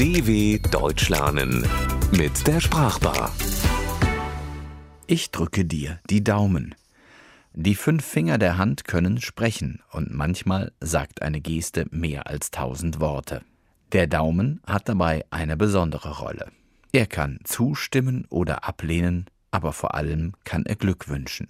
DW Deutsch lernen mit der Sprachbar. Ich drücke dir die Daumen. Die fünf Finger der Hand können sprechen und manchmal sagt eine Geste mehr als tausend Worte. Der Daumen hat dabei eine besondere Rolle. Er kann zustimmen oder ablehnen, aber vor allem kann er Glück wünschen.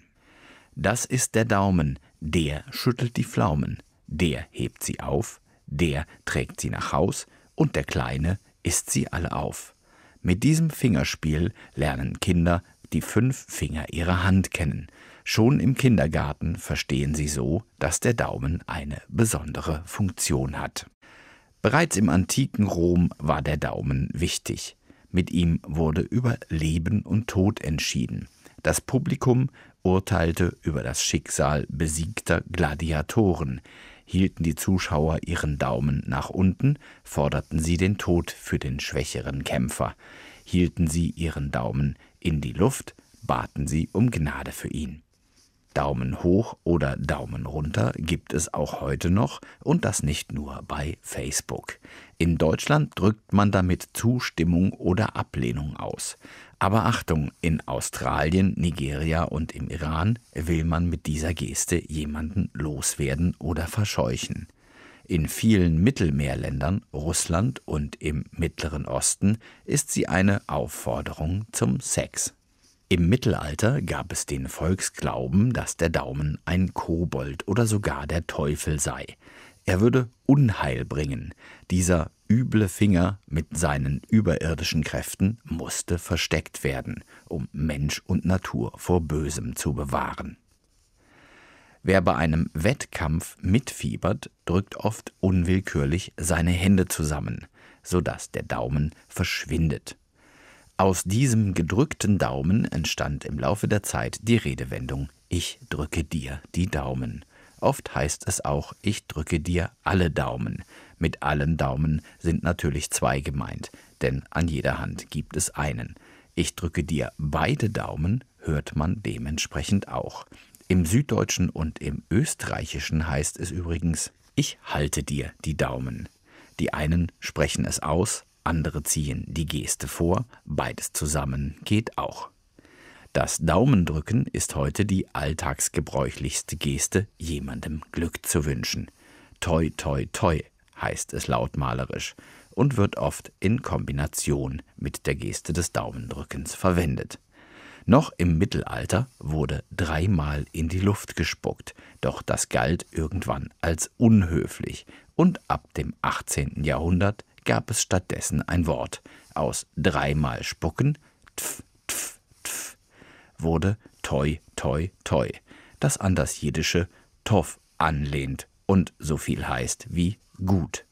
Das ist der Daumen, der schüttelt die Pflaumen, der hebt sie auf, der trägt sie nach Haus und der Kleine isst sie alle auf. Mit diesem Fingerspiel lernen Kinder die fünf Finger ihrer Hand kennen. Schon im Kindergarten verstehen sie so, dass der Daumen eine besondere Funktion hat. Bereits im antiken Rom war der Daumen wichtig. Mit ihm wurde über Leben und Tod entschieden. Das Publikum urteilte über das Schicksal besiegter Gladiatoren. Hielten die Zuschauer ihren Daumen nach unten, forderten sie den Tod für den schwächeren Kämpfer. Hielten sie ihren Daumen in die Luft, baten sie um Gnade für ihn. Daumen hoch oder Daumen runter gibt es auch heute noch und das nicht nur bei Facebook. In Deutschland drückt man damit Zustimmung oder Ablehnung aus. Aber Achtung, in Australien, Nigeria und im Iran will man mit dieser Geste jemanden loswerden oder verscheuchen. In vielen Mittelmeerländern, Russland und im Mittleren Osten ist sie eine Aufforderung zum Sex. Im Mittelalter gab es den Volksglauben, dass der Daumen ein Kobold oder sogar der Teufel sei. Er würde Unheil bringen. Dieser üble Finger mit seinen überirdischen Kräften musste versteckt werden, um Mensch und Natur vor Bösem zu bewahren. Wer bei einem Wettkampf mitfiebert, drückt oft unwillkürlich seine Hände zusammen, sodass der Daumen verschwindet. Aus diesem gedrückten Daumen entstand im Laufe der Zeit die Redewendung Ich drücke dir die Daumen. Oft heißt es auch Ich drücke dir alle Daumen. Mit allen Daumen sind natürlich zwei gemeint, denn an jeder Hand gibt es einen. Ich drücke dir beide Daumen hört man dementsprechend auch. Im Süddeutschen und im Österreichischen heißt es übrigens Ich halte dir die Daumen. Die einen sprechen es aus, andere ziehen die Geste vor, beides zusammen geht auch. Das Daumendrücken ist heute die alltagsgebräuchlichste Geste, jemandem Glück zu wünschen. Toi, toi, toi heißt es lautmalerisch und wird oft in Kombination mit der Geste des Daumendrückens verwendet. Noch im Mittelalter wurde dreimal in die Luft gespuckt, doch das galt irgendwann als unhöflich und ab dem 18. Jahrhundert gab es stattdessen ein Wort. Aus dreimal spucken, tf, tf, tf, wurde toi, toi, toi, das an das jiddische toff anlehnt und so viel heißt wie gut.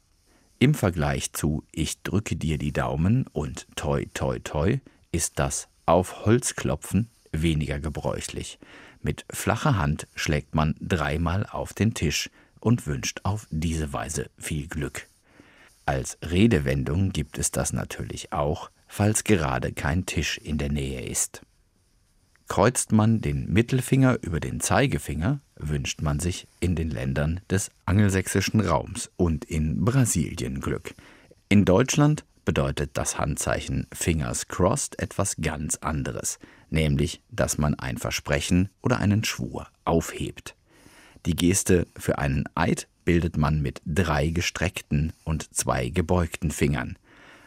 Im Vergleich zu Ich drücke dir die Daumen und toi, toi, toi ist das auf Holz klopfen weniger gebräuchlich. Mit flacher Hand schlägt man dreimal auf den Tisch und wünscht auf diese Weise viel Glück. Als Redewendung gibt es das natürlich auch, falls gerade kein Tisch in der Nähe ist. Kreuzt man den Mittelfinger über den Zeigefinger, wünscht man sich in den Ländern des angelsächsischen Raums und in Brasilien Glück. In Deutschland bedeutet das Handzeichen Fingers crossed etwas ganz anderes, nämlich, dass man ein Versprechen oder einen Schwur aufhebt. Die Geste für einen Eid bildet man mit drei gestreckten und zwei gebeugten Fingern.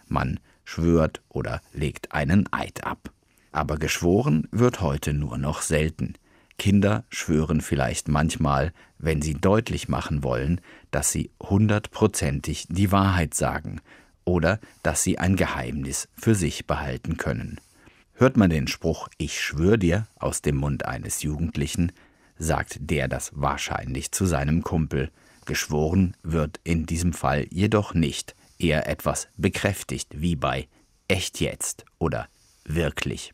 Man schwört oder legt einen Eid ab. Aber geschworen wird heute nur noch selten. Kinder schwören vielleicht manchmal, wenn sie deutlich machen wollen, dass sie hundertprozentig die Wahrheit sagen oder dass sie ein Geheimnis für sich behalten können. Hört man den Spruch Ich schwör dir aus dem Mund eines Jugendlichen, sagt der das wahrscheinlich zu seinem Kumpel, Geschworen wird in diesem Fall jedoch nicht, eher etwas bekräftigt, wie bei echt jetzt oder wirklich.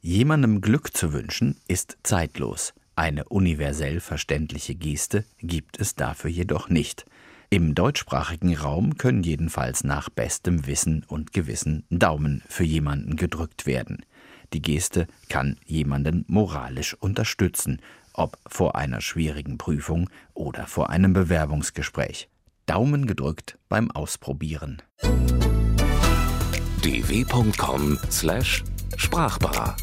Jemandem Glück zu wünschen ist zeitlos. Eine universell verständliche Geste gibt es dafür jedoch nicht. Im deutschsprachigen Raum können jedenfalls nach bestem Wissen und Gewissen Daumen für jemanden gedrückt werden. Die Geste kann jemanden moralisch unterstützen ob vor einer schwierigen Prüfung oder vor einem Bewerbungsgespräch. Daumen gedrückt beim Ausprobieren. dw.com/sprachbar.